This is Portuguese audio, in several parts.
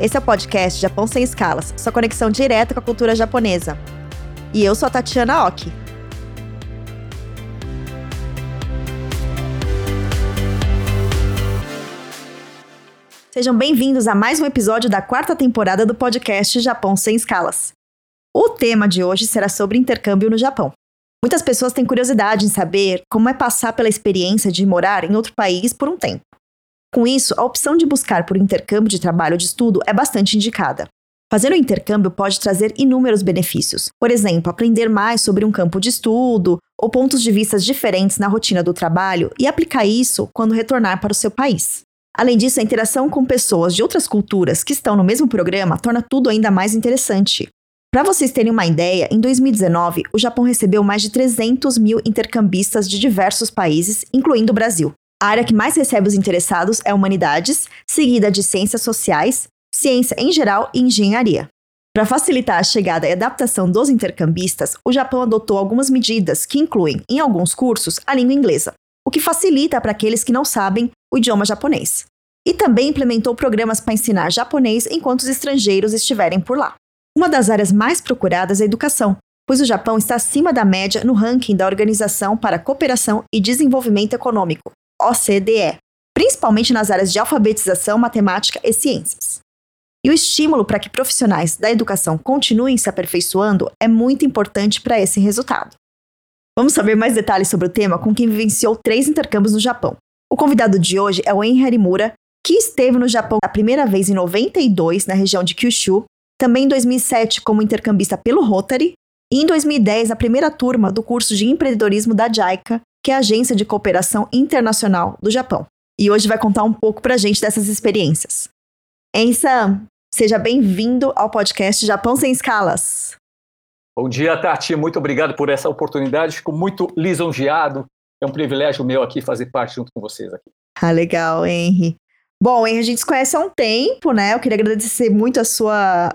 Esse é o podcast Japão Sem Escalas, sua conexão direta com a cultura japonesa. E eu sou a Tatiana Oki. Sejam bem-vindos a mais um episódio da quarta temporada do podcast Japão Sem Escalas. O tema de hoje será sobre intercâmbio no Japão. Muitas pessoas têm curiosidade em saber como é passar pela experiência de morar em outro país por um tempo. Com isso, a opção de buscar por intercâmbio de trabalho ou de estudo é bastante indicada. Fazer o intercâmbio pode trazer inúmeros benefícios. Por exemplo, aprender mais sobre um campo de estudo ou pontos de vista diferentes na rotina do trabalho e aplicar isso quando retornar para o seu país. Além disso, a interação com pessoas de outras culturas que estão no mesmo programa torna tudo ainda mais interessante. Para vocês terem uma ideia, em 2019, o Japão recebeu mais de 300 mil intercambistas de diversos países, incluindo o Brasil. A área que mais recebe os interessados é humanidades, seguida de ciências sociais, ciência em geral e engenharia. Para facilitar a chegada e adaptação dos intercambistas, o Japão adotou algumas medidas que incluem, em alguns cursos, a língua inglesa, o que facilita para aqueles que não sabem o idioma japonês. E também implementou programas para ensinar japonês enquanto os estrangeiros estiverem por lá. Uma das áreas mais procuradas é a educação, pois o Japão está acima da média no ranking da Organização para a Cooperação e Desenvolvimento Econômico, OCDE, principalmente nas áreas de alfabetização, matemática e ciências. E o estímulo para que profissionais da educação continuem se aperfeiçoando é muito importante para esse resultado. Vamos saber mais detalhes sobre o tema com quem vivenciou três intercâmbios no Japão. O convidado de hoje é o Enri Harimura, que esteve no Japão a primeira vez em 92 na região de Kyushu, também em 2007 como intercambista pelo Rotary e em 2010 a primeira turma do curso de empreendedorismo da JICA que é a Agência de Cooperação Internacional do Japão. E hoje vai contar um pouco para a gente dessas experiências. Ensa, seja bem-vindo ao podcast Japão Sem Escalas. Bom dia, Tati. Muito obrigado por essa oportunidade. Fico muito lisonjeado. É um privilégio meu aqui fazer parte junto com vocês aqui. Ah, legal, Henry. Bom, Henry, a gente se conhece há um tempo, né? Eu queria agradecer muito a sua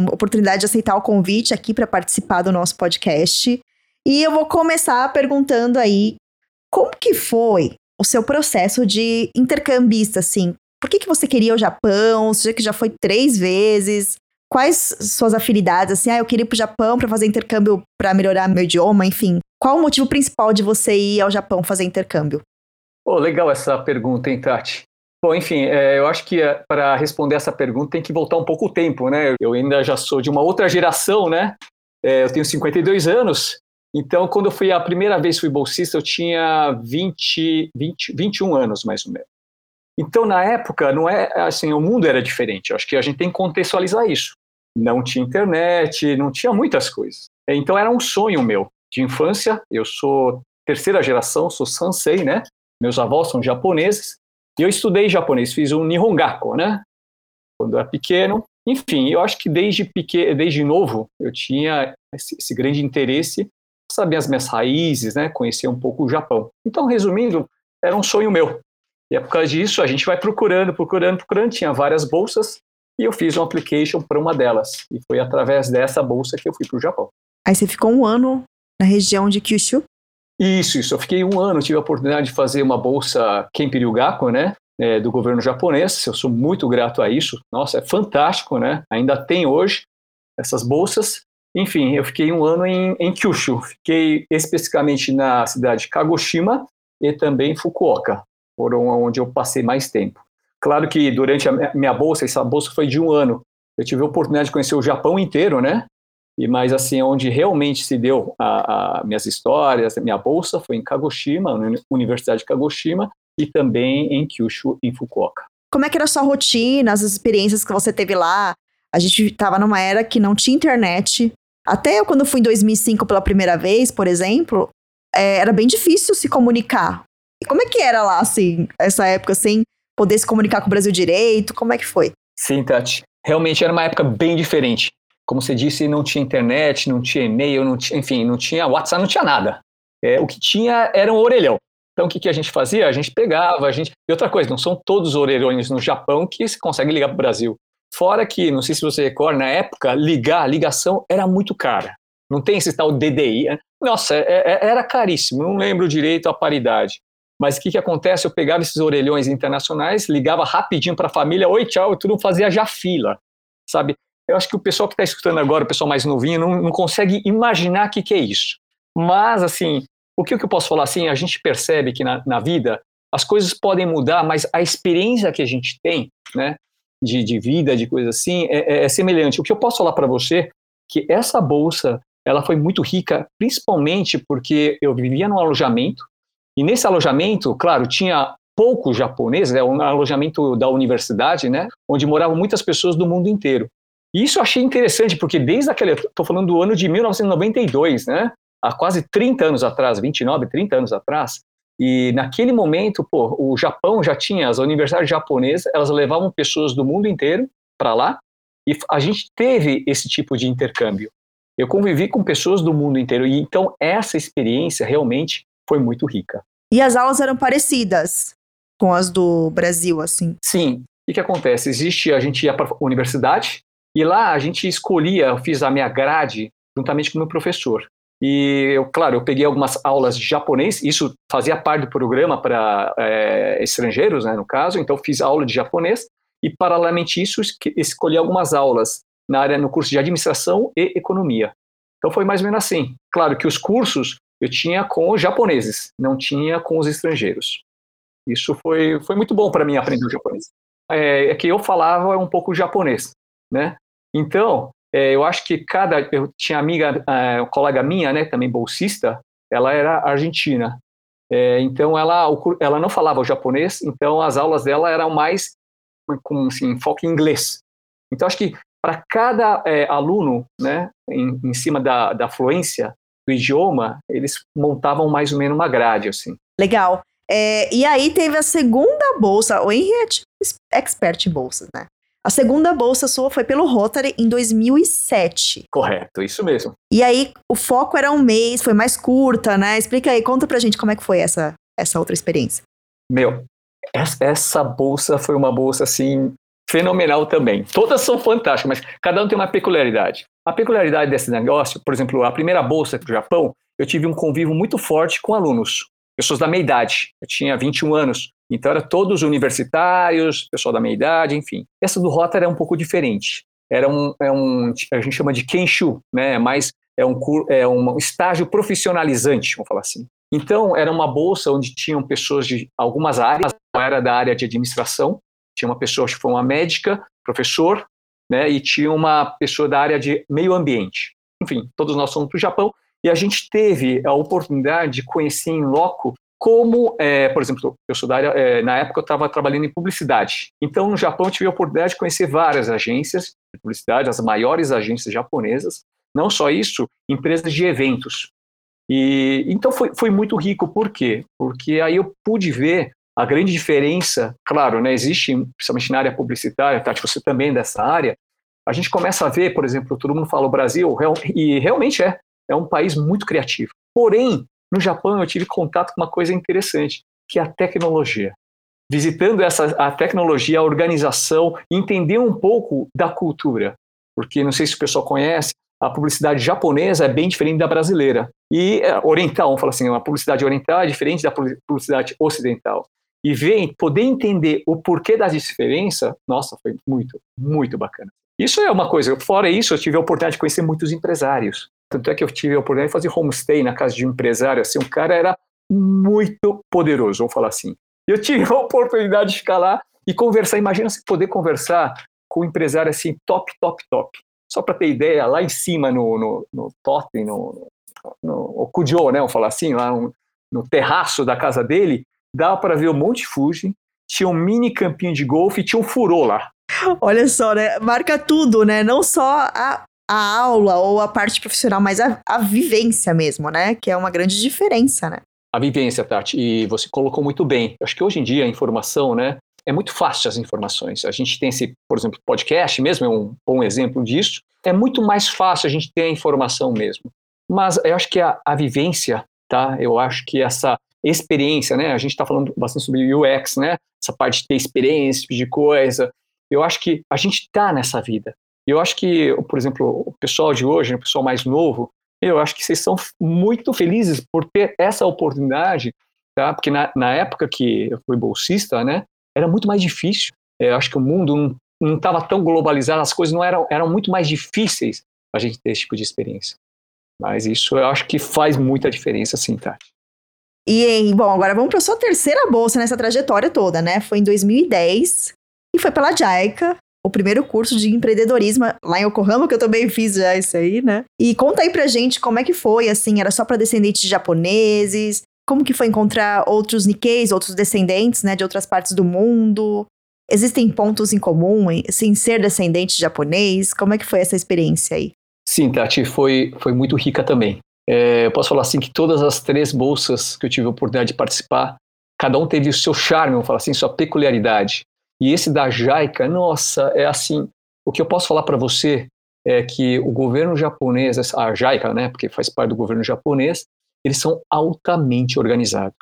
um, oportunidade de aceitar o convite aqui para participar do nosso podcast. E eu vou começar perguntando aí como que foi o seu processo de intercambista, assim? Por que, que você queria o Japão? Você que já foi três vezes. Quais suas afinidades? Assim, ah, eu queria ir pro Japão para fazer intercâmbio para melhorar meu idioma, enfim. Qual o motivo principal de você ir ao Japão fazer intercâmbio? Oh, legal essa pergunta, hein, Tati? Bom, enfim, é, eu acho que é, para responder essa pergunta tem que voltar um pouco o tempo, né? Eu ainda já sou de uma outra geração, né? É, eu tenho 52 anos então, quando eu fui a primeira vez fui bolsista, eu tinha 20, 20, 21 anos, mais ou menos. Então, na época, não é assim, o mundo era diferente. Eu acho que a gente tem que contextualizar isso. Não tinha internet, não tinha muitas coisas. Então, era um sonho meu de infância. Eu sou terceira geração, sou sansei, né? Meus avós são japoneses. E eu estudei japonês, fiz um Nihongaku, né? Quando eu era pequeno. Enfim, eu acho que desde pequeno, desde novo, eu tinha esse, esse grande interesse saber as minhas raízes, né, conhecer um pouco o Japão. Então, resumindo, era um sonho meu. E é por causa disso, a gente vai procurando, procurando, procurando. Tinha várias bolsas e eu fiz um application para uma delas. E foi através dessa bolsa que eu fui para o Japão. Aí você ficou um ano na região de Kyushu? Isso, isso. Eu fiquei um ano, tive a oportunidade de fazer uma bolsa Kenpiryu-Gaku, né, é, do governo japonês. Eu sou muito grato a isso. Nossa, é fantástico, né? Ainda tem hoje essas bolsas. Enfim, eu fiquei um ano em, em Kyushu. Fiquei especificamente na cidade de Kagoshima e também Fukuoka. Foram onde eu passei mais tempo. Claro que durante a minha bolsa, essa bolsa foi de um ano, eu tive a oportunidade de conhecer o Japão inteiro, né? E mais assim, onde realmente se deu a, a minhas histórias, a minha bolsa foi em Kagoshima, na Universidade de Kagoshima, e também em Kyushu, em Fukuoka. Como é que era a sua rotina, as experiências que você teve lá? A gente estava numa era que não tinha internet, até eu, quando fui em 2005 pela primeira vez, por exemplo, é, era bem difícil se comunicar. E como é que era lá, assim, essa época, sem poder se comunicar com o Brasil direito? Como é que foi? Sim, Tati. Realmente era uma época bem diferente. Como você disse, não tinha internet, não tinha e-mail, não tinha, enfim, não tinha WhatsApp, não tinha nada. É, o que tinha era um orelhão. Então, o que, que a gente fazia? A gente pegava, a gente. E outra coisa, não são todos os orelhões no Japão que se consegue ligar para o Brasil. Fora que, não sei se você recorda, na época, ligar, ligação era muito cara. Não tem esse tal DDI. Né? Nossa, é, é, era caríssimo, não lembro direito a paridade. Mas o que, que acontece? Eu pegava esses orelhões internacionais, ligava rapidinho para a família, oi, tchau, e tudo fazia já fila. sabe? Eu acho que o pessoal que está escutando agora, o pessoal mais novinho, não, não consegue imaginar o que, que é isso. Mas, assim, o que, que eu posso falar assim? A gente percebe que na, na vida as coisas podem mudar, mas a experiência que a gente tem, né, de, de vida, de coisa assim, é, é, é semelhante. O que eu posso falar para você que essa bolsa ela foi muito rica, principalmente porque eu vivia num alojamento e nesse alojamento, claro, tinha poucos japoneses, é um alojamento da universidade, né, onde moravam muitas pessoas do mundo inteiro. E isso eu achei interessante, porque desde aquele, estou falando do ano de 1992, né, há quase 30 anos atrás, 29, 30 anos atrás, e naquele momento, pô, o Japão já tinha, as universidades japonesas, elas levavam pessoas do mundo inteiro para lá, e a gente teve esse tipo de intercâmbio. Eu convivi com pessoas do mundo inteiro, e então essa experiência realmente foi muito rica. E as aulas eram parecidas com as do Brasil, assim? Sim. O que, acontece? Existe, a gente ia para a universidade, e lá a gente escolhia, eu fiz a minha grade juntamente com o meu professor. E, eu, claro, eu peguei algumas aulas de japonês, isso fazia parte do programa para é, estrangeiros, né, no caso, então fiz aula de japonês, e paralelamente isso, escolhi algumas aulas na área, no curso de administração e economia. Então foi mais ou menos assim. Claro que os cursos eu tinha com os japoneses, não tinha com os estrangeiros. Isso foi, foi muito bom para mim aprender o japonês. É, é, que eu falava um pouco japonês, né? Então, é, eu acho que cada. Eu tinha amiga, é, colega minha, né, também bolsista, ela era argentina. É, então ela, ela não falava o japonês, então as aulas dela eram mais com assim, foco em inglês. Então acho que para cada é, aluno, né, em, em cima da, da fluência do idioma, eles montavam mais ou menos uma grade, assim. Legal. É, e aí teve a segunda bolsa, o é expert bolsas, né? A segunda bolsa sua foi pelo Rotary em 2007. Correto, isso mesmo. E aí o foco era um mês, foi mais curta, né? Explica aí, conta pra gente como é que foi essa, essa outra experiência. Meu, essa bolsa foi uma bolsa assim fenomenal também. Todas são fantásticas, mas cada um tem uma peculiaridade. A peculiaridade desse negócio, por exemplo, a primeira bolsa do Japão, eu tive um convívio muito forte com alunos, pessoas da meia idade. Eu tinha 21 anos. Então, era todos universitários, pessoal da meia idade, enfim. Essa do Rotary é um pouco diferente. Era um, é um a gente chama de Kenshu, né? Mais é um, é um estágio profissionalizante, vamos falar assim. Então, era uma bolsa onde tinham pessoas de algumas áreas, era da área de administração, tinha uma pessoa que foi uma médica, professor, né, e tinha uma pessoa da área de meio ambiente. Enfim, todos nós somos para o Japão, e a gente teve a oportunidade de conhecer em loco como, é, por exemplo, eu sou da área, é, na época eu estava trabalhando em publicidade. Então, no Japão, eu tive a oportunidade de conhecer várias agências de publicidade, as maiores agências japonesas. Não só isso, empresas de eventos. E então foi, foi muito rico. Por quê? Porque aí eu pude ver a grande diferença. Claro, né, existe, principalmente na área publicitária, Tati, você também é dessa área. A gente começa a ver, por exemplo, todo mundo fala o Brasil, e realmente é, é um país muito criativo. Porém, no Japão, eu tive contato com uma coisa interessante, que é a tecnologia. Visitando essa, a tecnologia, a organização, entender um pouco da cultura. Porque, não sei se o pessoal conhece, a publicidade japonesa é bem diferente da brasileira. E é, oriental, vamos falar assim, a publicidade oriental é diferente da publicidade ocidental. E ver, poder entender o porquê da diferença, nossa, foi muito, muito bacana. Isso é uma coisa. Fora isso, eu tive a oportunidade de conhecer muitos empresários. Tanto é que eu tive a oportunidade de fazer homestay na casa de um empresário, assim, um cara era muito poderoso, vamos falar assim. Eu tive a oportunidade de ficar lá e conversar, imagina se poder conversar com um empresário assim, top, top, top. Só para ter ideia, lá em cima no, no, no Totem, no, no Okujo, né, vamos falar assim, lá no, no terraço da casa dele, dava para ver o Monte Fuji, tinha um mini campinho de golfe e tinha um furô lá. Olha só, né? Marca tudo, né? Não só a a aula ou a parte profissional, mas a, a vivência mesmo, né? Que é uma grande diferença, né? A vivência, Tati, e você colocou muito bem. Eu acho que hoje em dia a informação, né? É muito fácil as informações. A gente tem esse, por exemplo, podcast mesmo, é um bom exemplo disso. É muito mais fácil a gente ter a informação mesmo. Mas eu acho que a, a vivência, tá? Eu acho que essa experiência, né? A gente está falando bastante sobre UX, né? Essa parte de ter experiência, tipo de coisa. Eu acho que a gente está nessa vida. E eu acho que, por exemplo, o pessoal de hoje, o pessoal mais novo, eu acho que vocês são muito felizes por ter essa oportunidade, tá? Porque na, na época que eu fui bolsista, né, era muito mais difícil. É, eu acho que o mundo não, estava tão globalizado, as coisas não eram, eram muito mais difíceis a gente ter esse tipo de experiência. Mas isso eu acho que faz muita diferença, sim, Tati. E, bom, agora vamos para sua terceira bolsa nessa trajetória toda, né? Foi em 2010 e foi pela JICA, o primeiro curso de empreendedorismo lá em Yokohama, que eu também fiz já isso aí, né? E conta aí pra gente como é que foi, assim, era só para descendentes de japoneses? Como que foi encontrar outros Nikkeis, outros descendentes, né, de outras partes do mundo? Existem pontos em comum, assim, ser descendente de japonês? Como é que foi essa experiência aí? Sim, Tati, foi, foi muito rica também. É, eu posso falar assim que todas as três bolsas que eu tive a oportunidade de participar, cada um teve o seu charme, vamos falar assim, sua peculiaridade. E esse da JICA, nossa, é assim, o que eu posso falar para você é que o governo japonês, a JICA, né, porque faz parte do governo japonês, eles são altamente organizados.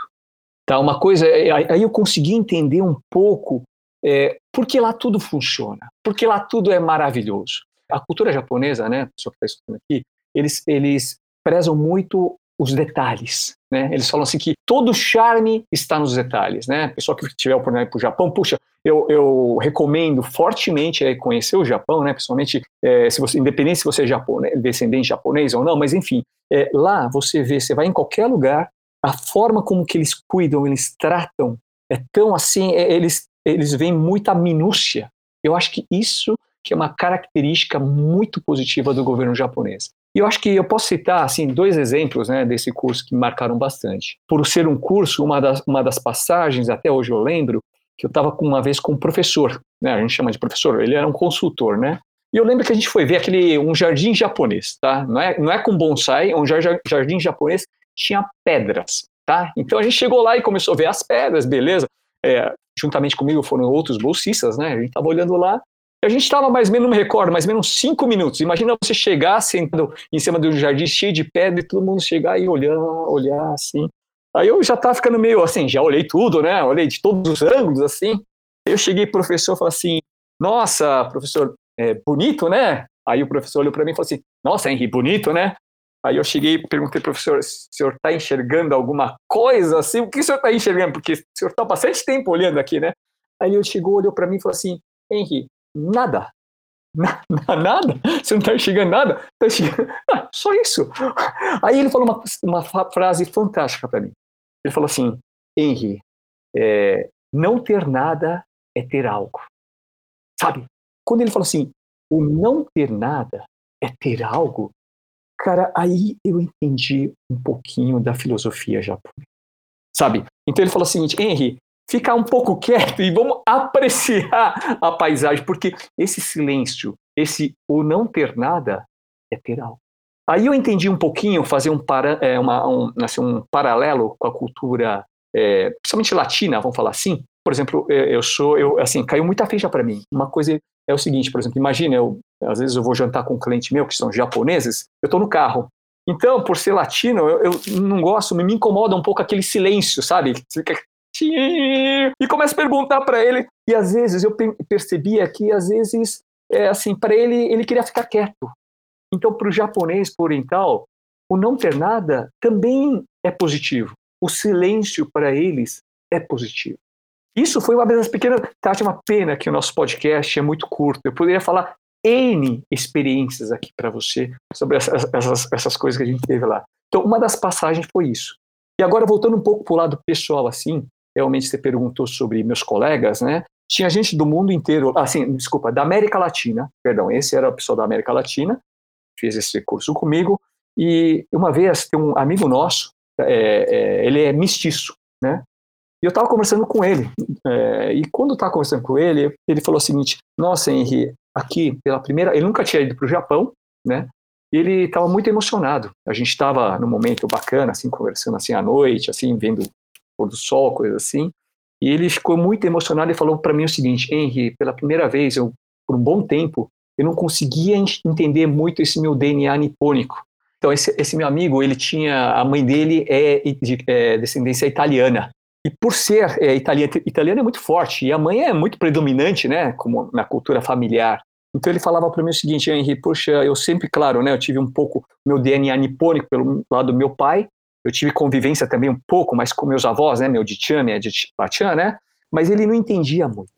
Tá, uma coisa, é, aí eu consegui entender um pouco é, por que lá tudo funciona, porque lá tudo é maravilhoso. A cultura japonesa, né, a pessoa que está escutando aqui, eles, eles prezam muito os detalhes, né? Eles falam assim que todo charme está nos detalhes, né? Pessoal que tiver oportunidade para o Japão, puxa, eu, eu, recomendo fortemente é, conhecer o Japão, né? Principalmente é, se você, independente se você é japonês, descendente japonês ou não, mas enfim, é, lá você vê, você vai em qualquer lugar, a forma como que eles cuidam, eles tratam, é tão assim, é, eles eles veem muita minúcia. Eu acho que isso que é uma característica muito positiva do governo japonês. E eu acho que eu posso citar assim dois exemplos né, desse curso que me marcaram bastante. Por ser um curso, uma das, uma das passagens, até hoje eu lembro, que eu estava uma vez com um professor, né, a gente chama de professor, ele era um consultor, né? E eu lembro que a gente foi ver aquele um jardim japonês, tá? Não é, não é com bonsai, é um jardim japonês tinha pedras, tá? Então a gente chegou lá e começou a ver as pedras, beleza? É, juntamente comigo foram outros bolsistas, né? A gente estava olhando lá a gente estava mais ou menos, não me recordo, mais ou menos cinco minutos. Imagina você chegar sentado em cima de um jardim cheio de pedra e todo mundo chegar e olhar, olhar assim. Aí eu já estava ficando meio assim, já olhei tudo, né? Olhei de todos os ângulos, assim. Eu cheguei pro professor e falei assim: Nossa, professor, é bonito, né? Aí o professor olhou para mim e falou assim: Nossa, Henri, bonito, né? Aí eu cheguei e perguntei, professor, o senhor está enxergando alguma coisa assim? O que o senhor está enxergando? Porque o senhor está bastante tempo olhando aqui, né? Aí ele chegou, olhou para mim e falou assim: Henri, nada. Nada? Você não está enxergando nada? Tá enxergando... Ah, só isso. Aí ele falou uma, uma frase fantástica para mim. Ele falou assim: Henry, é, não ter nada é ter algo. Sabe? Quando ele falou assim, o não ter nada é ter algo, cara, aí eu entendi um pouquinho da filosofia japonesa. Sabe? Então ele falou o seguinte: Henry, ficar um pouco quieto e vamos apreciar a paisagem, porque esse silêncio, esse o não ter nada, é ter algo. Aí eu entendi um pouquinho, fazer um, para, é, uma, um, assim, um paralelo com a cultura, é, principalmente latina, vamos falar assim. Por exemplo, é, eu sou, eu, assim, caiu muita ficha para mim. Uma coisa é o seguinte, por exemplo, imagina, eu, às vezes eu vou jantar com um cliente meu, que são japoneses, eu estou no carro. Então, por ser latino, eu, eu, não gosto, me incomoda um pouco aquele silêncio, sabe? E começa a perguntar para ele. E às vezes eu percebia que às vezes é assim para ele ele queria ficar quieto. Então para o japonês oriental o não ter nada também é positivo. O silêncio para eles é positivo. Isso foi uma das pequenas. Tati, uma pena que o nosso podcast é muito curto. Eu poderia falar N experiências aqui para você sobre essas, essas, essas coisas que a gente teve lá. Então, uma das passagens foi isso. E agora, voltando um pouco para o lado pessoal, assim, realmente você perguntou sobre meus colegas, né? Tinha gente do mundo inteiro, assim, desculpa, da América Latina, perdão, esse era o pessoal da América Latina, fez esse curso comigo, e uma vez tem um amigo nosso, é, é, ele é mestiço, né? E eu estava conversando com ele, é, e quando eu estava conversando com ele, ele falou o seguinte: Nossa, Henri, aqui pela primeira, ele nunca tinha ido para o Japão, né? E ele estava muito emocionado. A gente estava num momento bacana, assim, conversando assim à noite, assim, vendo pôr do sol, coisa assim. E ele ficou muito emocionado e falou para mim o seguinte: Henry, pela primeira vez, eu, por um bom tempo, eu não conseguia entender muito esse meu DNA nipônico. Então, esse, esse meu amigo, ele tinha. A mãe dele é de é, descendência italiana. E por ser é, italiano, italiano é muito forte, e a mãe é muito predominante, né, como na cultura familiar. Então ele falava para mim o seguinte, Henry, poxa, eu sempre, claro, né, eu tive um pouco meu DNA nipônico pelo lado do meu pai, eu tive convivência também um pouco, mas com meus avós, né, meu de Chan, minha de né, mas ele não entendia muito.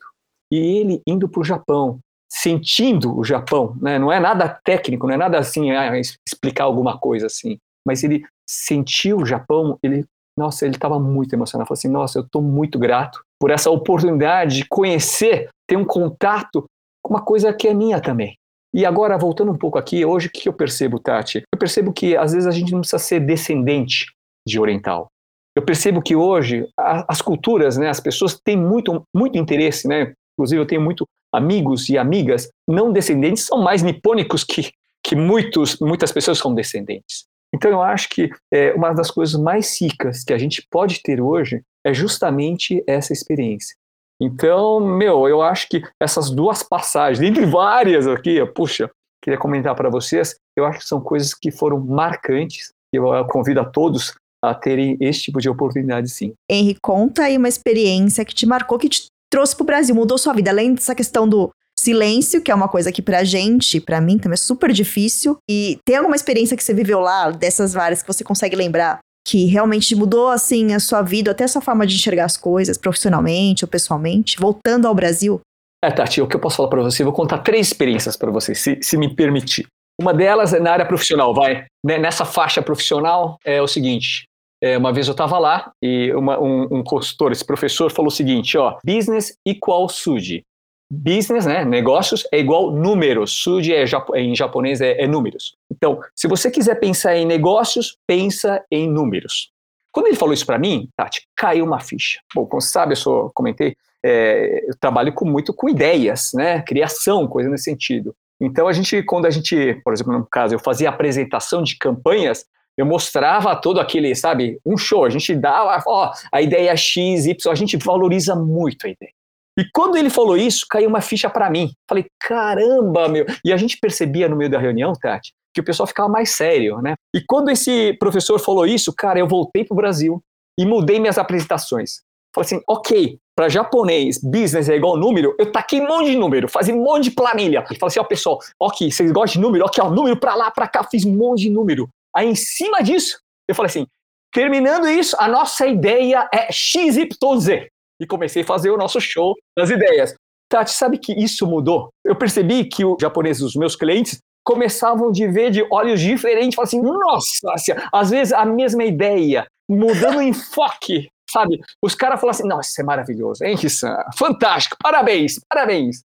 E ele indo para o Japão, sentindo o Japão, né? Não é nada técnico, não é nada assim, ah, explicar alguma coisa assim, mas ele sentiu o Japão, ele, nossa, ele estava muito emocionado, falou assim, nossa, eu estou muito grato por essa oportunidade de conhecer, ter um contato com uma coisa que é minha também. E agora, voltando um pouco aqui, hoje o que eu percebo, Tati? Eu percebo que às vezes a gente não precisa ser descendente de oriental. Eu percebo que hoje as culturas, né, as pessoas têm muito, muito interesse, né? Inclusive eu tenho muito amigos e amigas não descendentes, são mais nipônicos que, que muitos, muitas pessoas são descendentes. Então eu acho que é, uma das coisas mais ricas que a gente pode ter hoje é justamente essa experiência. Então, meu, eu acho que essas duas passagens, entre várias aqui, puxa, queria comentar para vocês, eu acho que são coisas que foram marcantes. Eu convido a todos a terem esse tipo de oportunidade, sim. Henry, conta aí uma experiência que te marcou, que te trouxe para o Brasil, mudou sua vida. Além dessa questão do silêncio, que é uma coisa que pra gente, pra mim também é super difícil. E tem alguma experiência que você viveu lá, dessas várias que você consegue lembrar, que realmente mudou assim a sua vida, até a sua forma de enxergar as coisas, profissionalmente ou pessoalmente, voltando ao Brasil? É, Tati, o que eu posso falar para você? Eu vou contar três experiências para você, se, se me permitir. Uma delas é na área profissional, vai. Né, nessa faixa profissional é o seguinte: é, uma vez eu estava lá e uma, um, um consultor, esse professor, falou o seguinte: ó, business equal SUD. Business, né, negócios, é igual números. SUD é, em japonês é, é números. Então, se você quiser pensar em negócios, pensa em números. Quando ele falou isso para mim, Tati, caiu uma ficha. Bom, como você sabe, eu sou, comentei, é, eu trabalho com, muito com ideias, né, criação, coisa nesse sentido. Então, a gente, quando a gente, por exemplo, no caso, eu fazia apresentação de campanhas, eu mostrava todo aquele, sabe, um show. A gente dava, ó, a ideia X, Y, a gente valoriza muito a ideia. E quando ele falou isso, caiu uma ficha para mim. Falei, caramba, meu. E a gente percebia no meio da reunião, Tati, que o pessoal ficava mais sério, né? E quando esse professor falou isso, cara, eu voltei pro Brasil e mudei minhas apresentações. Falei assim, ok, para japonês, business é igual número, eu taquei um monte de número, fazia um monte de planilha. E falei assim, ó, pessoal, ok, vocês gostam de número? Ok, ó, número para lá, para cá, fiz um monte de número. Aí, em cima disso, eu falei assim: terminando isso, a nossa ideia é XYZ. E comecei a fazer o nosso show das ideias. Tati, sabe que isso mudou? Eu percebi que os japoneses, os meus clientes, começavam de ver de olhos diferentes, falavam assim, nossa, às vezes a mesma ideia, mudando o enfoque, sabe? Os caras falavam assim, nossa, isso é maravilhoso, hein, Kissan? Fantástico, parabéns, parabéns.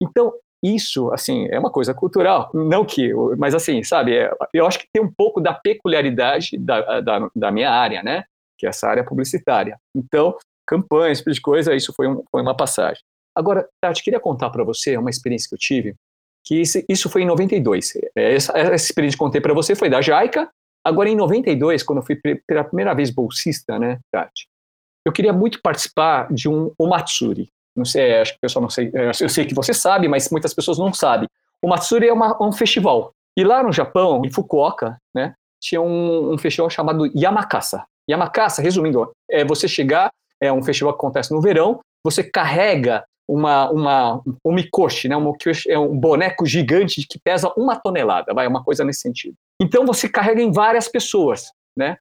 Então, isso, assim, é uma coisa cultural, não que, mas assim, sabe, é, eu acho que tem um pouco da peculiaridade da, da, da, minha área, né, que é essa área publicitária. Então, campanhas, esse tipo de coisa, isso foi, um, foi uma passagem. Agora, Tati, queria contar para você uma experiência que eu tive, que isso, isso foi em 92. É, essa, essa experiência que contei para você foi da Jaica, agora em 92, quando eu fui pela primeira vez bolsista, né, Tati, eu queria muito participar de um Omatsuri, não sei, acho que o pessoal não sei, é, eu sei que você sabe, mas muitas pessoas não sabem. O Matsuri é uma, um festival. E lá no Japão, em Fukuoka, né, tinha um, um festival chamado Yamakasa. Yamakasa, resumindo, é você chegar, é um festival que acontece no verão, você carrega uma, uma, um mikoshi, né, um, é um boneco gigante que pesa uma tonelada, vai, uma coisa nesse sentido. Então você carrega em várias pessoas, né?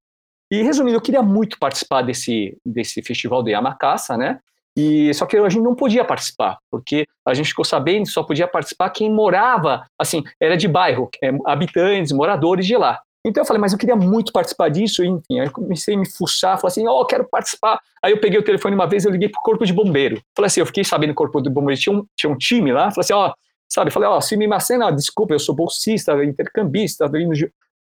E resumindo, eu queria muito participar desse, desse festival do Yamakasa, né? E só que a gente não podia participar, porque a gente ficou sabendo Então eu falei, mas eu queria muito participar disso, enfim, aí eu comecei a me fuçar, falei assim, ó, oh, quero participar. Aí eu peguei o telefone uma vez, eu liguei pro corpo de bombeiro. Falei assim, eu fiquei sabendo que o corpo de bombeiro tinha um, tinha um time lá, falei assim, ó, sabe, falei, ó, se me macena, desculpa, eu sou bolsista, intercambista,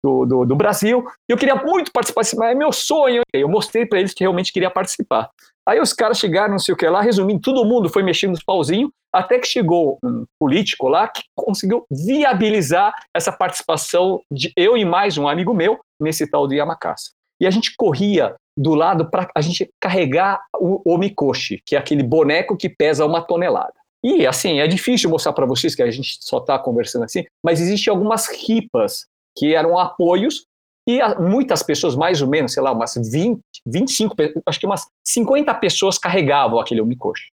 do, do, do, Brasil, e eu queria muito participar, mas é meu sonho. Eu mostrei para eles que realmente queria participar. Aí os caras chegaram, não sei o que lá, resumindo, todo mundo foi mexendo nos pauzinhos, até que chegou um político lá que conseguiu viabilizar essa participação de eu e mais um amigo meu nesse tal de Yamakasa. E a gente corria do lado para a gente carregar o omikoshi, que é aquele boneco que pesa uma tonelada. E assim, é difícil mostrar para vocês que a gente só está conversando assim, mas existem algumas ripas que eram apoios e muitas pessoas, mais ou menos, sei lá, umas 20, 25, acho que umas 50 pessoas carregavam aquele Omikoshi.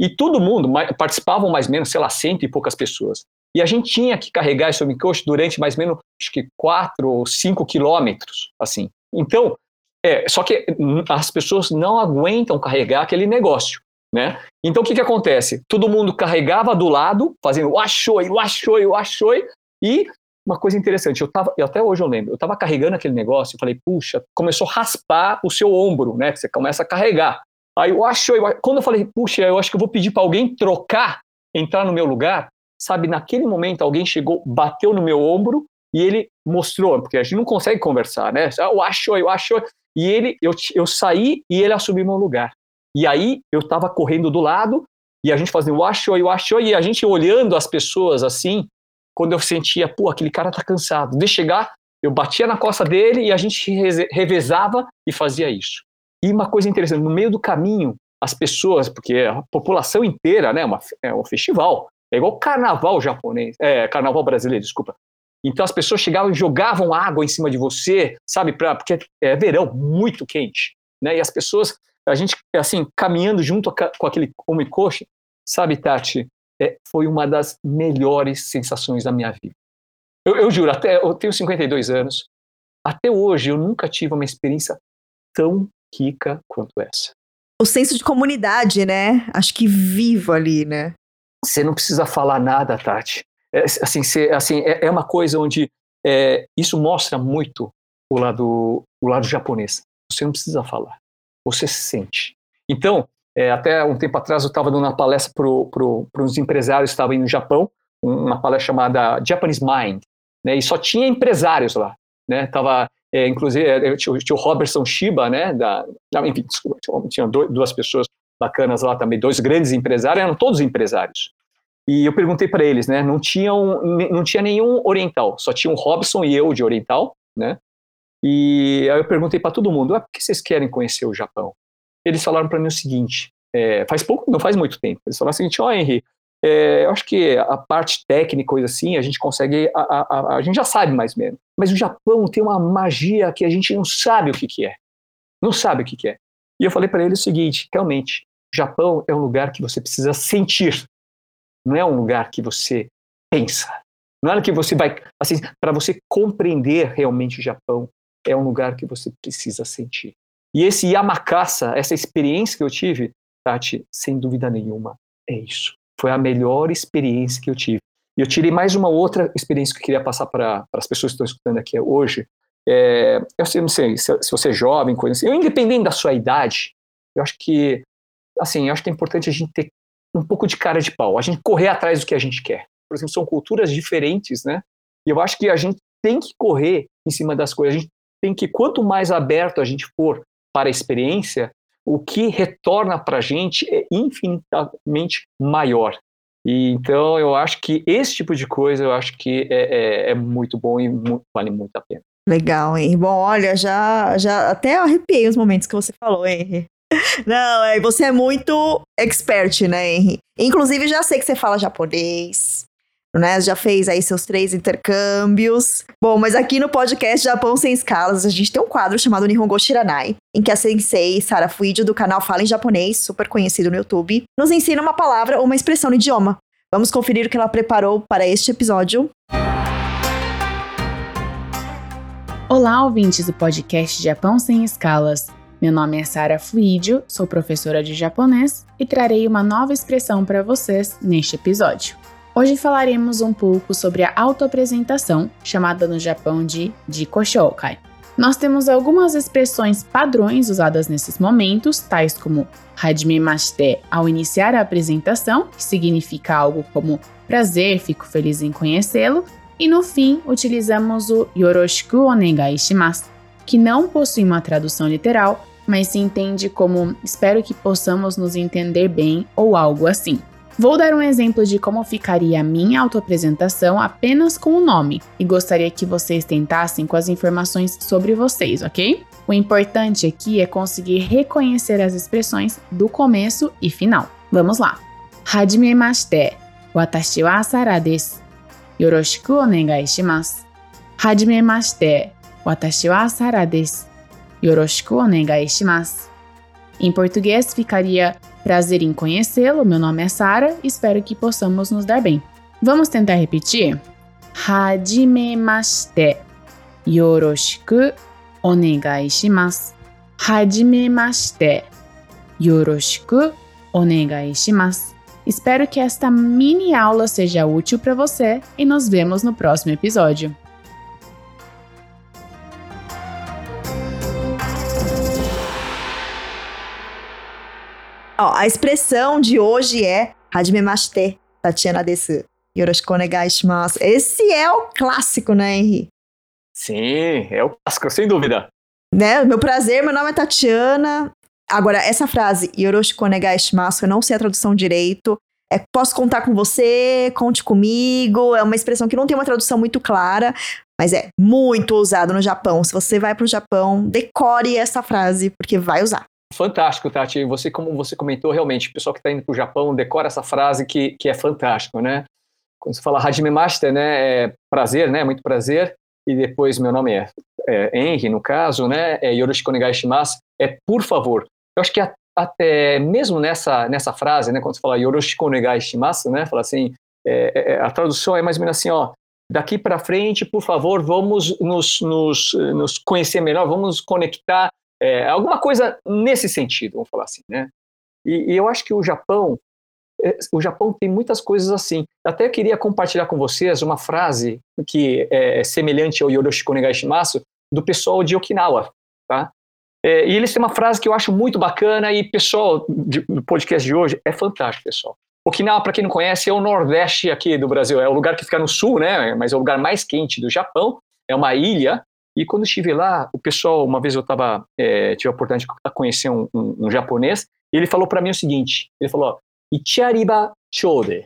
E todo mundo, participavam mais ou menos, sei lá, cento e poucas pessoas. E a gente tinha que carregar esse Omikoshi durante mais ou menos, acho que 4 ou 5 quilômetros, assim. Então, é, só que as pessoas não aguentam carregar aquele negócio. né? Então o que que acontece? Todo mundo carregava do lado, fazendo washoi, washoi, washoi, e uma coisa interessante, eu tava, até hoje eu lembro, eu estava carregando aquele negócio e falei, puxa, começou a raspar o seu ombro, né? Você começa a carregar. Aí eu acho, quando eu falei, puxa, eu acho que eu vou pedir para alguém trocar, entrar no meu lugar, sabe, naquele momento alguém chegou, bateu no meu ombro e ele mostrou, porque a gente não consegue conversar, né? Eu acho, eu acho, e ele, eu, eu saí e ele assumiu meu lugar. E aí eu estava correndo do lado e a gente fazendo eu acho, eu acho, e a gente olhando as pessoas assim, quando eu sentia, pô, aquele cara tá cansado. De chegar, eu batia na costa dele e a gente revezava e fazia isso. E uma coisa interessante, no meio do caminho, as pessoas, porque a população inteira, né, uma, é um festival, é igual carnaval japonês, é, carnaval brasileiro, desculpa. Então as pessoas chegavam e jogavam água em cima de você, sabe, pra, porque é verão, muito quente, né, e as pessoas, a gente, assim, caminhando junto com aquele omikoshi, sabe, Tati, é, foi uma das melhores sensações da minha vida. Eu, eu juro, até eu tenho 52 anos, até hoje eu nunca tive uma experiência tão rica quanto essa. O senso de comunidade, né? Acho que vivo ali, né? Você não precisa falar nada, Tati. É, assim, assim, é, é, uma coisa onde é, isso mostra muito o lado, o lado japonês. Você não precisa falar, você sente. Então, é, até um tempo atrás eu estava dando uma palestra para os empresários que estavam no Japão, uma palestra chamada Japanese Mind, né, e só tinha empresários lá. Né, tava, é, inclusive, é, tinha, tinha, o Robertson Shiba, né, da, enfim, desculpa, tinha duas pessoas bacanas lá também, dois grandes empresários, eram todos empresários. E eu perguntei para eles, né, não, tinham, não tinha nenhum oriental, só tinha o Robson e eu de oriental, né, e aí eu perguntei para todo mundo, ah, por que vocês querem conhecer o Japão? eles falaram para mim o seguinte, é, faz pouco, não faz muito tempo, eles falaram o seguinte, ó oh, Henry, é, eu acho que a parte técnica, coisa assim, a gente consegue, a, a, a, a, gente já sabe mais ou menos. Mas o Japão tem uma magia que a gente não sabe o que, que é. Não sabe o que, que é. E eu falei para ele o seguinte, realmente, o Japão é um lugar que você precisa sentir. Não é um lugar que você pensa. Não é que você vai, assim, para você compreender realmente o Japão, é um lugar que você precisa sentir. E esse Yamakasa, essa experiência que eu tive, Tati, sem dúvida nenhuma, é isso. Foi a melhor experiência que eu tive. E eu tirei mais uma outra experiência que eu queria passar para as pessoas que estão escutando aqui hoje. É, eu sei, não sei se, se, você é jovem, coisa assim, independente da sua idade, eu acho que, assim, eu acho que é importante a gente ter um pouco de cara de pau, a gente correr atrás do que a gente quer. Por exemplo, são culturas diferentes, né? E eu acho que a gente tem que correr em cima das coisas. A gente tem que, quanto mais aberto a gente for para a experiência, o que retorna para a gente é infinitamente maior. E, então, eu acho que esse tipo de coisa, eu acho que é, é, é muito bom e muito, vale muito a pena. Legal, hein? Bom, olha, já, já até arrepiei os momentos que você falou, Henry. Não, é, você é muito expert, né, Henry? Inclusive, já sei que você fala japonês, né? Já fez aí seus três intercâmbios. Bom, mas aqui no podcast Japão Sem Escalas, a gente tem um quadro chamado Nihongo Shiranai, em que a sensei Sara Fuidio, do canal Fala em Japonês, super conhecido no YouTube, nos ensina uma palavra ou uma expressão no idioma. Vamos conferir o que ela preparou para este episódio. Olá, ouvintes do podcast Japão Sem Escalas. Meu nome é Sara Fluidio, sou professora de japonês e trarei uma nova expressão para vocês neste episódio. Hoje falaremos um pouco sobre a autoapresentação, chamada no Japão de Jikoshokai. Nós temos algumas expressões padrões usadas nesses momentos, tais como Hajimemashite ao iniciar a apresentação, que significa algo como prazer, fico feliz em conhecê-lo, e no fim utilizamos o Yoroshiku onegai shimasu, que não possui uma tradução literal, mas se entende como espero que possamos nos entender bem ou algo assim. Vou dar um exemplo de como ficaria a minha autoapresentação apenas com o nome e gostaria que vocês tentassem com as informações sobre vocês, ok? O importante aqui é conseguir reconhecer as expressões do começo e final. Vamos lá. Hajimemashite. Watashi wa Sara desu. Yoroshiku onegai shimasu. Hajimemashite. Watashi wa Sara desu. Yoroshiku onegai shimasu. Em português ficaria Prazer em conhecê-lo, meu nome é Sara, espero que possamos nos dar bem. Vamos tentar repetir? Hajimemashite. Yoroshiku onegai shimasu. Hajimemashite. Yoroshiku Onegai shimasu. Espero que esta mini aula seja útil para você e nos vemos no próximo episódio. Ó, a expressão de hoje é Hajimemashite, Tatiana desu. Yoroshiku onegai shimasu. Esse é o clássico, né, Henri? Sim, é o clássico, sem dúvida. Né? Meu prazer, meu nome é Tatiana. Agora, essa frase, Yoroshiku onegai shimasu, eu não sei a tradução direito. É, posso contar com você, conte comigo. É uma expressão que não tem uma tradução muito clara, mas é muito usado no Japão. Se você vai para o Japão, decore essa frase, porque vai usar. Fantástico, Tati. Você, como você comentou, realmente, o pessoal que está indo para o Japão decora essa frase que, que é fantástico, né? Quando você fala Hajime Master, né? É prazer, né? Muito prazer. E depois meu nome é, é Henry, no caso, né? É Yoroshiku onegai shimasu. É por favor. Eu acho que a, até mesmo nessa, nessa frase, né? Quando você fala Yoroshiku onegai shimasu, né? Fala assim, é, é, a tradução é mais ou menos assim, ó. Daqui para frente, por favor, vamos nos, nos, nos conhecer melhor, vamos nos conectar é, alguma coisa nesse sentido, vamos falar assim, né? E, e, eu acho que o Japão, é, o Japão tem muitas coisas assim. Até queria compartilhar com vocês uma frase que é semelhante ao Yoroshiku Negashimasu, do pessoal de Okinawa, tá? É, e eles têm uma frase que eu acho muito bacana e, pessoal, de, do podcast de hoje, é fantástico, pessoal. Okinawa, para quem não conhece, é o nordeste aqui do Brasil. É o lugar que fica no sul, né? Mas é o lugar mais quente do Japão. É uma ilha e quando estive lá, o pessoal, uma vez eu tava, é, tive a oportunidade de conhecer um, um, um japonês, e ele falou para mim o seguinte: ele falou, Ichiariba Chode.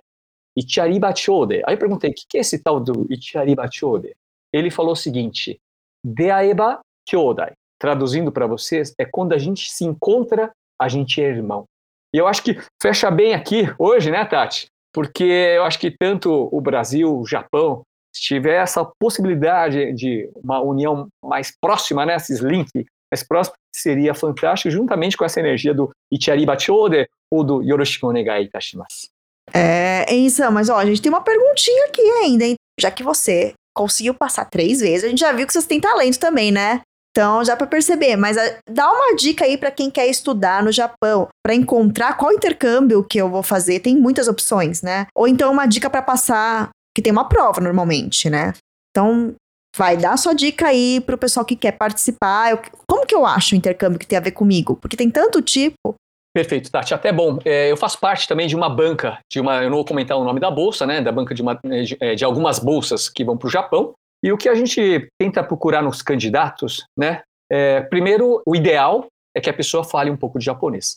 Ichiariba Chode. Aí eu perguntei, o que, que é esse tal do Ichiariba Chode? Ele falou o seguinte: Deaeba Kyodai. Traduzindo para vocês, é quando a gente se encontra, a gente é irmão. E eu acho que fecha bem aqui hoje, né, Tati? Porque eu acho que tanto o Brasil, o Japão, se tiver essa possibilidade de uma união mais próxima, né, esses links mais próximos, seria fantástico, juntamente com essa energia do Ichiariba Chode ou do Yoroshiku Onegai Itashimasu. É, isso, mas ó, a gente tem uma perguntinha aqui ainda, hein? Já que você conseguiu passar três vezes, a gente já viu que vocês têm talento também, né? Então, já para perceber, mas a, dá uma dica aí para quem quer estudar no Japão, para encontrar qual intercâmbio que eu vou fazer. Tem muitas opções, né? Ou então uma dica para passar que tem uma prova normalmente, né? Então, vai dar sua dica aí pro pessoal que quer participar. Eu, como que eu acho o intercâmbio que tem a ver comigo? Porque tem tanto tipo. Perfeito, Tati. Até bom. É, eu faço parte também de uma banca, de uma. Eu não vou comentar o nome da bolsa, né? Da banca de, uma, de, é, de algumas bolsas que vão para o Japão. E o que a gente tenta procurar nos candidatos, né? É, primeiro, o ideal é que a pessoa fale um pouco de japonês.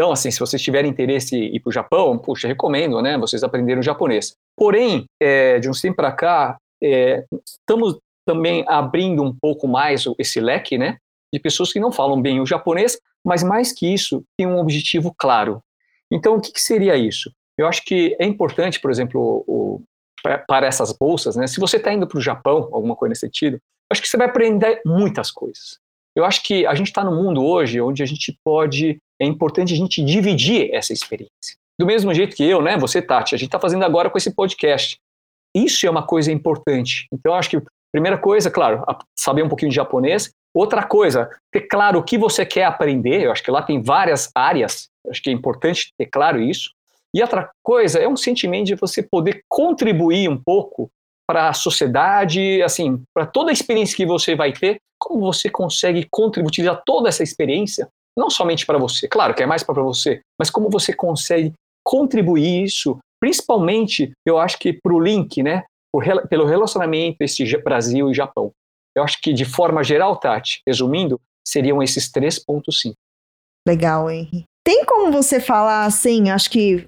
Então, assim, se vocês tiverem interesse em ir para o Japão, puxa, recomendo, né? Vocês aprenderam japonês. Porém, é, de uns tempos para cá, é, estamos também abrindo um pouco mais esse leque, né, de pessoas que não falam bem o japonês, mas mais que isso, tem um objetivo claro. Então, o que, que seria isso? Eu acho que é importante, por exemplo, o, para essas bolsas, né, se você está indo para o Japão, alguma coisa nesse sentido, acho que você vai aprender muitas coisas. Eu acho que a gente está no mundo hoje onde a gente pode, é importante a gente dividir essa experiência. Do mesmo jeito que eu, né? Você, Tati, a gente está fazendo agora com esse podcast. Isso é uma coisa importante. Então, acho que primeira coisa, claro, saber um pouquinho de japonês. Outra coisa, ter claro o que você quer aprender. Eu acho que lá tem várias áreas. Eu acho que é importante ter claro isso. E outra coisa é um sentimento de você poder contribuir um pouco para a sociedade, assim, para toda a experiência que você vai ter, como você consegue contribuir, utilizar toda essa experiência, não somente para você, claro que é mais para você, mas como você consegue contribuir isso, principalmente, eu acho que para o link, né? Por, pelo relacionamento esse Brasil e Japão. Eu acho que, de forma geral, Tati, resumindo, seriam esses três pontos sim. Legal, Henry. Tem como você falar, assim, acho que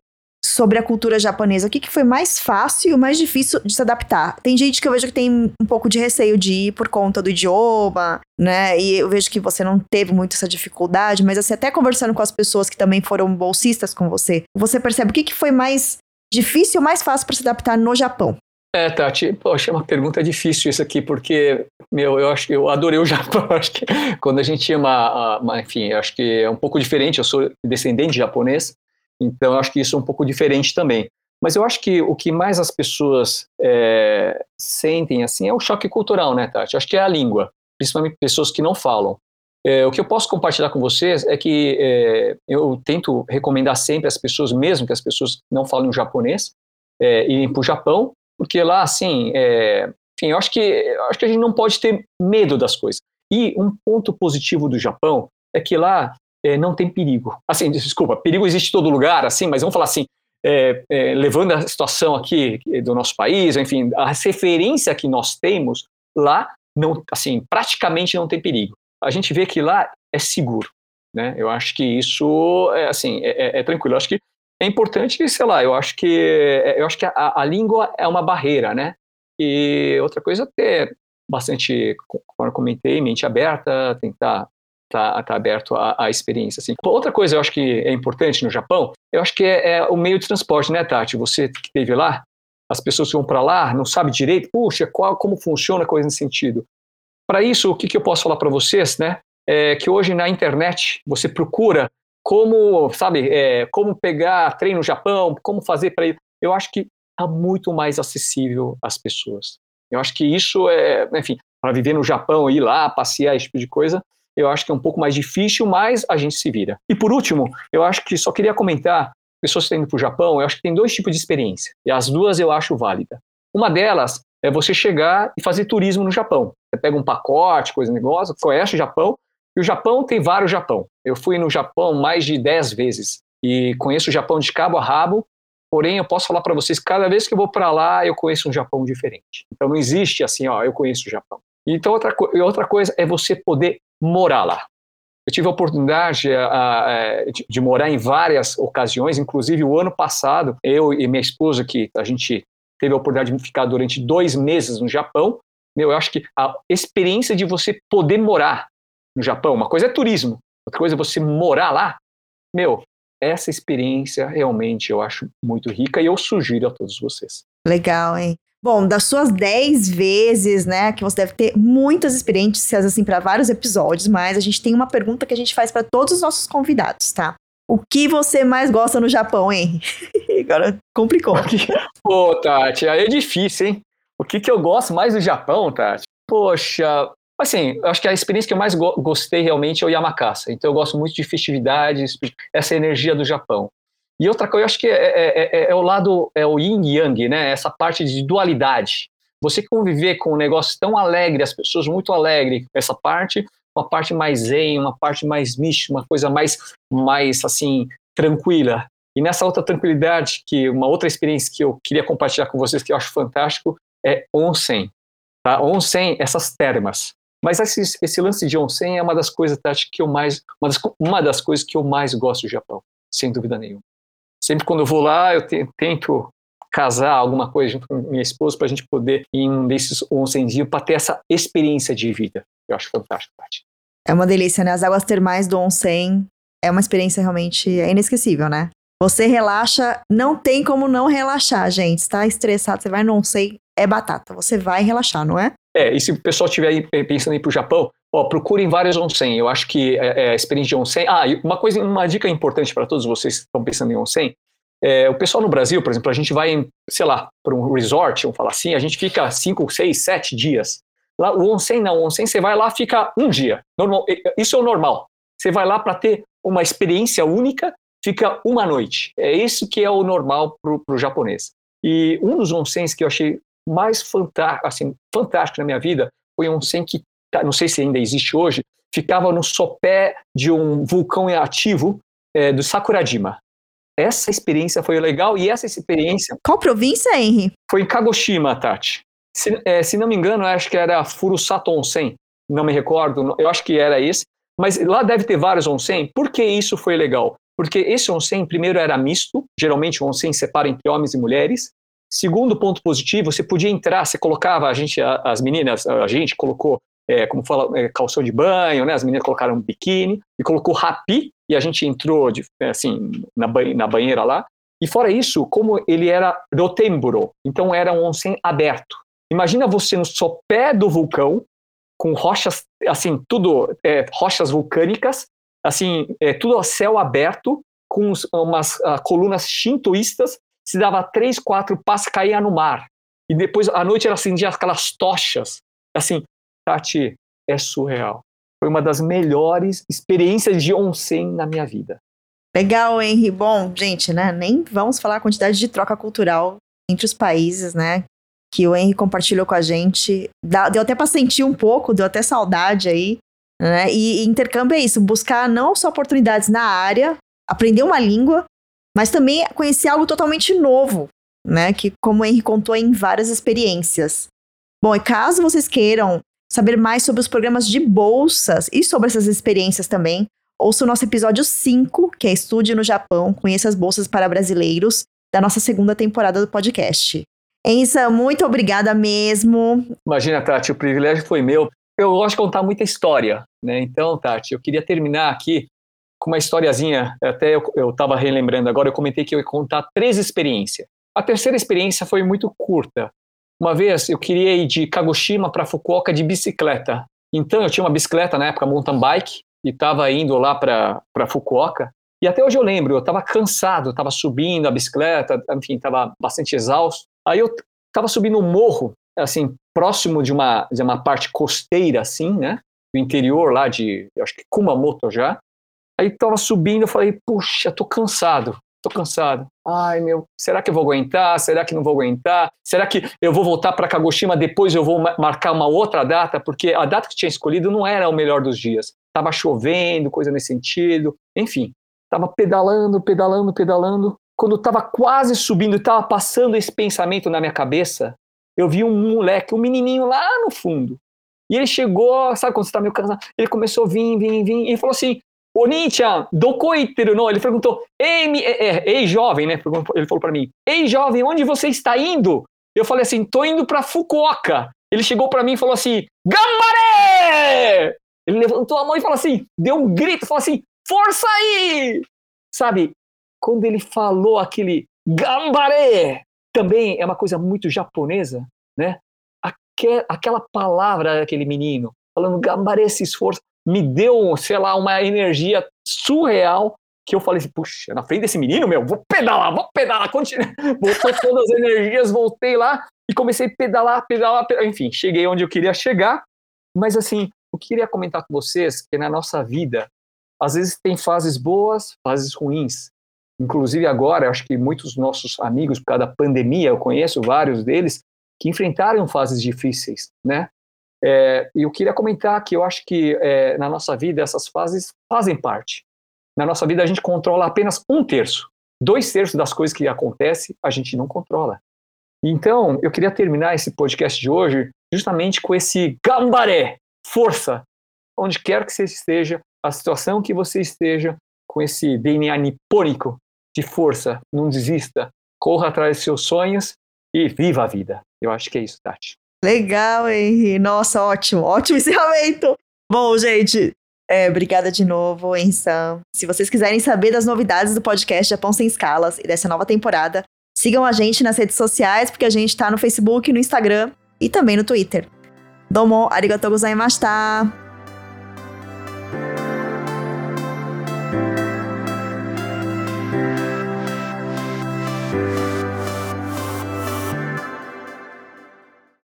sobre a cultura japonesa, o que, que foi mais fácil e o mais difícil de se adaptar? Tem gente que eu vejo que tem um pouco de receio de ir por conta do idioma, né? E eu vejo que você não teve muito essa dificuldade, mas assim, até conversando com as pessoas que também foram bolsistas com você, você percebe o que, que foi mais difícil ou mais fácil para se adaptar no Japão? É, Tati, poxa, é uma pergunta difícil isso aqui, porque, meu, eu acho que eu adorei o Japão, acho que quando a gente tinha uma, uma enfim, acho que é um pouco diferente, eu sou descendente de japonês, então, eu acho que isso é um pouco diferente também. Mas eu acho que o que mais as pessoas é, sentem assim é o choque cultural, né, Tati? Eu acho que é a língua, principalmente pessoas que não falam. É, o que eu posso compartilhar com vocês é que é, eu tento recomendar sempre às pessoas, mesmo que as pessoas não falem japonês, é, irem para o Japão, porque lá, assim, é, enfim, eu acho que, eu acho que a gente não pode ter medo das coisas. E um ponto positivo do Japão é que lá é, não tem perigo. Assim, desculpa, perigo existe em todo lugar, assim, mas vamos falar assim, é, é, levando a situação aqui do nosso país, enfim, a referência que nós temos lá, não, assim, praticamente não tem perigo. A gente vê que lá é seguro, né? Eu acho que isso é assim, é, é, é tranquilo. Eu acho que é importante, sei lá, eu acho que é, eu acho que a, a língua é uma barreira, né? E outra coisa é ter bastante, como eu comentei, mente aberta, tentar tá, tá aberto à, à, experiência. Assim. Outra coisa eu acho que é importante no Japão, eu acho que é, é o meio de transporte, né, Tati? Você que esteve lá, as pessoas vão para lá não sabem direito, puxa, qual, como funciona a coisa nesse sentido. Para isso, o que, que eu posso falar para vocês, né? É que hoje na internet você procura como, sabe, é, como pegar trem no Japão, como fazer para ir. Eu acho que está muito mais acessível às pessoas. Eu acho que isso é, enfim, para viver no Japão, ir lá, passear, esse tipo de coisa, eu acho que é um pouco mais difícil, mas a gente se vira. E por último, eu acho que só queria comentar, pessoas que estão indo para o Japão, eu acho que tem dois tipos de experiência, e as duas eu acho válida. Uma delas é você chegar e fazer turismo no Japão. Você pega um pacote, coisa, negócio, conhece o Japão, e o Japão tem vários Japão. Eu fui no Japão mais de 10 vezes, e conheço o Japão de cabo a rabo, porém eu posso falar para vocês, cada vez que eu vou para lá, eu conheço um Japão diferente. Então não existe assim, ó, eu conheço o Japão. Então outra, outra coisa é você poder morar lá. Eu tive a oportunidade a, a, de, de, morar em várias ocasiões, inclusive o ano passado, eu e minha esposa, que a gente teve a oportunidade de ficar durante dois meses no Japão, meu, eu acho que a experiência de você poder morar no Japão, uma coisa é turismo, outra coisa é você morar lá, meu, essa experiência realmente eu acho muito rica e eu sugiro a todos vocês. Legal, hein? Bom, das suas 10 vezes, né, que você deve ter muitas experiências assim para vários episódios, mas a gente tem uma pergunta que a gente faz para todos os nossos convidados, tá? O que você mais gosta no Japão, hein? Agora complicou. Pô, Tati, aí é difícil, hein? O que, que eu gosto mais do Japão, Tati? Poxa, assim, eu acho que a experiência que eu mais go gostei realmente é o Yamakasa. Então eu gosto muito de festividades, essa energia do Japão. E outra coisa, eu acho que é, é, é, é o lado, é o yin yang, né? Essa parte de dualidade. Você conviver com um negócio tão alegre, as pessoas muito alegres, essa parte, uma parte mais zen, uma parte mais mística, uma coisa mais, mais assim, tranquila. E nessa outra tranquilidade, que uma outra experiência que eu queria compartilhar com vocês, que eu acho fantástico, é onsen. Tá? Onsen, essas termas. Mas esse, esse lance de onsen é uma das coisas, Tati, que eu mais, uma das, uma das coisas que eu mais gosto do Japão, sem dúvida nenhuma sempre quando eu vou lá, eu tento casar alguma coisa junto com minha esposa para a gente poder ir em um desses onsenzinhos para ter essa experiência de vida. Eu acho fantástico, Paty. É uma delícia, né? As águas termais do onsen é uma experiência realmente inesquecível, né? Você relaxa, não tem como não relaxar, gente. Está estressado, você vai no onsen, é batata. Você vai relaxar, não é? É, e se o pessoal estiver pensando em ir para o Japão, ó, procurem vários onsen. Eu acho que é, é, a experiência de onsen. Ah, uma coisa, uma dica importante para todos vocês que estão pensando em onsen. É, o pessoal no Brasil, por exemplo, a gente vai, em, sei lá, para um resort, vamos falar assim, a gente fica 5, 6, 7 dias. Lá, o onsen não, o onsen você vai lá fica um dia. Normal, isso é o normal. Você vai lá para ter uma experiência única, fica uma noite. É isso que é o normal para o japonês. E um dos onsens que eu achei mais fantástico, assim, fantástico na minha vida foi um onsen que, não sei se ainda existe hoje, ficava no sopé de um vulcão ativo é, do Sakurajima. Essa experiência foi legal e essa experiência. Qual província, Henry? Foi em Kagoshima, Tati. Se, é, se não me engano, acho que era Furusato Onsen. Não me recordo, eu acho que era esse. Mas lá deve ter vários onsen. Por que isso foi legal? Porque esse onsen, primeiro, era misto. Geralmente o onsen separa entre homens e mulheres. Segundo ponto positivo, você podia entrar, você colocava, a gente, as meninas, a gente colocou, é, como fala, é, calção de banho, né? As meninas colocaram biquíni e colocou rapi e a gente entrou, de, assim, na, na banheira lá. E fora isso, como ele era rotemburo, então era um onsen aberto. Imagina você no sopé do vulcão, com rochas, assim, tudo, é, rochas vulcânicas, assim, é, tudo a céu aberto, com umas uh, colunas shintoístas se dava três, quatro passos, caía no mar. E depois, à noite, ela acendia aquelas tochas. Assim, Tati, é surreal. foi uma das melhores experiências de onsen na minha vida. Legal, Henry. Bom, gente, né? Nem vamos falar a quantidade de troca cultural entre os países, né? Que o Henry compartilhou com a gente. Deu até para sentir um pouco, deu até saudade aí. Né? E, e intercâmbio é isso, buscar não só oportunidades na área, aprender uma língua, mas também conhecer algo totalmente novo, né? Que, como o Henry contou em várias experiências. Bom, e caso vocês queiram saber mais sobre os programas de bolsas e sobre essas experiências também, ouça o nosso episódio 5, que é Estude no Japão, conheça as bolsas para brasileiros, da nossa segunda temporada do podcast. Ensa, muito obrigada mesmo. Imagina, Tati, o privilégio foi meu. Eu gosto de contar muita história, né? Então, Tati, eu queria terminar aqui com uma historiazinha. Até eu estava relembrando agora, eu comentei que eu ia contar três experiências. A terceira experiência foi muito curta. Uma vez eu queria ir de Kagoshima para Fukuoka de bicicleta. Então eu tinha uma bicicleta na época, mountain bike, e estava indo lá para Fukuoka. E até hoje eu lembro, eu estava cansado, estava subindo a bicicleta, enfim, estava bastante exausto. Aí eu estava subindo um morro, assim, próximo de uma, de uma parte costeira, assim, né? Do interior lá de, acho que Kumamoto já. Aí estava subindo, eu falei, puxa, tô cansado, tô cansado. Ai, meu, será que eu vou aguentar? Será que não vou aguentar? Será que eu vou voltar para Kagoshima depois eu vou marcar uma outra data? Porque a data que tinha escolhido não era o melhor dos dias. Tava chovendo, coisa nesse sentido. Enfim, tava pedalando, pedalando, pedalando. Quando tava quase subindo, tava passando esse pensamento na minha cabeça, eu vi um moleque, um menininho lá no fundo. E ele chegou, sabe quando você tá meio cansado? Ele começou a vir, vir, vir, e falou assim: Onichan, dokoiteru no? Ele perguntou, ei, é, é, ei jovem, né? Ele falou para mim, ei jovem, onde você está indo? Eu falei assim, tô indo para Fukuoka. Ele chegou para mim e falou assim, Gambare! Ele levantou a mão e falou assim, deu um grito, falou assim, força aí! Sabe, quando ele falou aquele Gambare, também é uma coisa muito japonesa, né? Aquela palavra daquele menino, falando Gambare, esse esforço me deu, sei lá, uma energia surreal que eu falei assim, puxa, na frente desse menino, meu, vou pedalar, vou pedalar, continue. Voltou todas as energias, voltei lá e comecei a pedalar, pedalar, pedalar, enfim, cheguei onde eu queria chegar, mas assim, eu queria comentar com vocês que na nossa vida, às vezes tem fases boas, fases ruins. Inclusive agora, acho que muitos nossos amigos, por causa da pandemia, eu conheço vários deles, que enfrentaram fases difíceis, né? É, eu queria comentar que eu acho que é, na nossa vida essas fases fazem parte. Na nossa vida a gente controla apenas um terço. Dois terços das coisas que acontecem a gente não controla. Então, eu queria terminar esse podcast de hoje justamente com esse gambaré, força, onde quer que você esteja, a situação que você esteja, com esse DNA nipônico de força, não desista, corra atrás dos seus sonhos e viva a vida. Eu acho que é isso, Tati. Legal, Henry. Nossa, ótimo, ótimo encerramento. Bom, gente, é, obrigada de novo, Henry Sam. Se vocês quiserem saber das novidades do podcast Japão Sem Escalas e dessa nova temporada, sigam a gente nas redes sociais, porque a gente tá no Facebook, no Instagram e também no Twitter. Domo arigatou gozaimashita!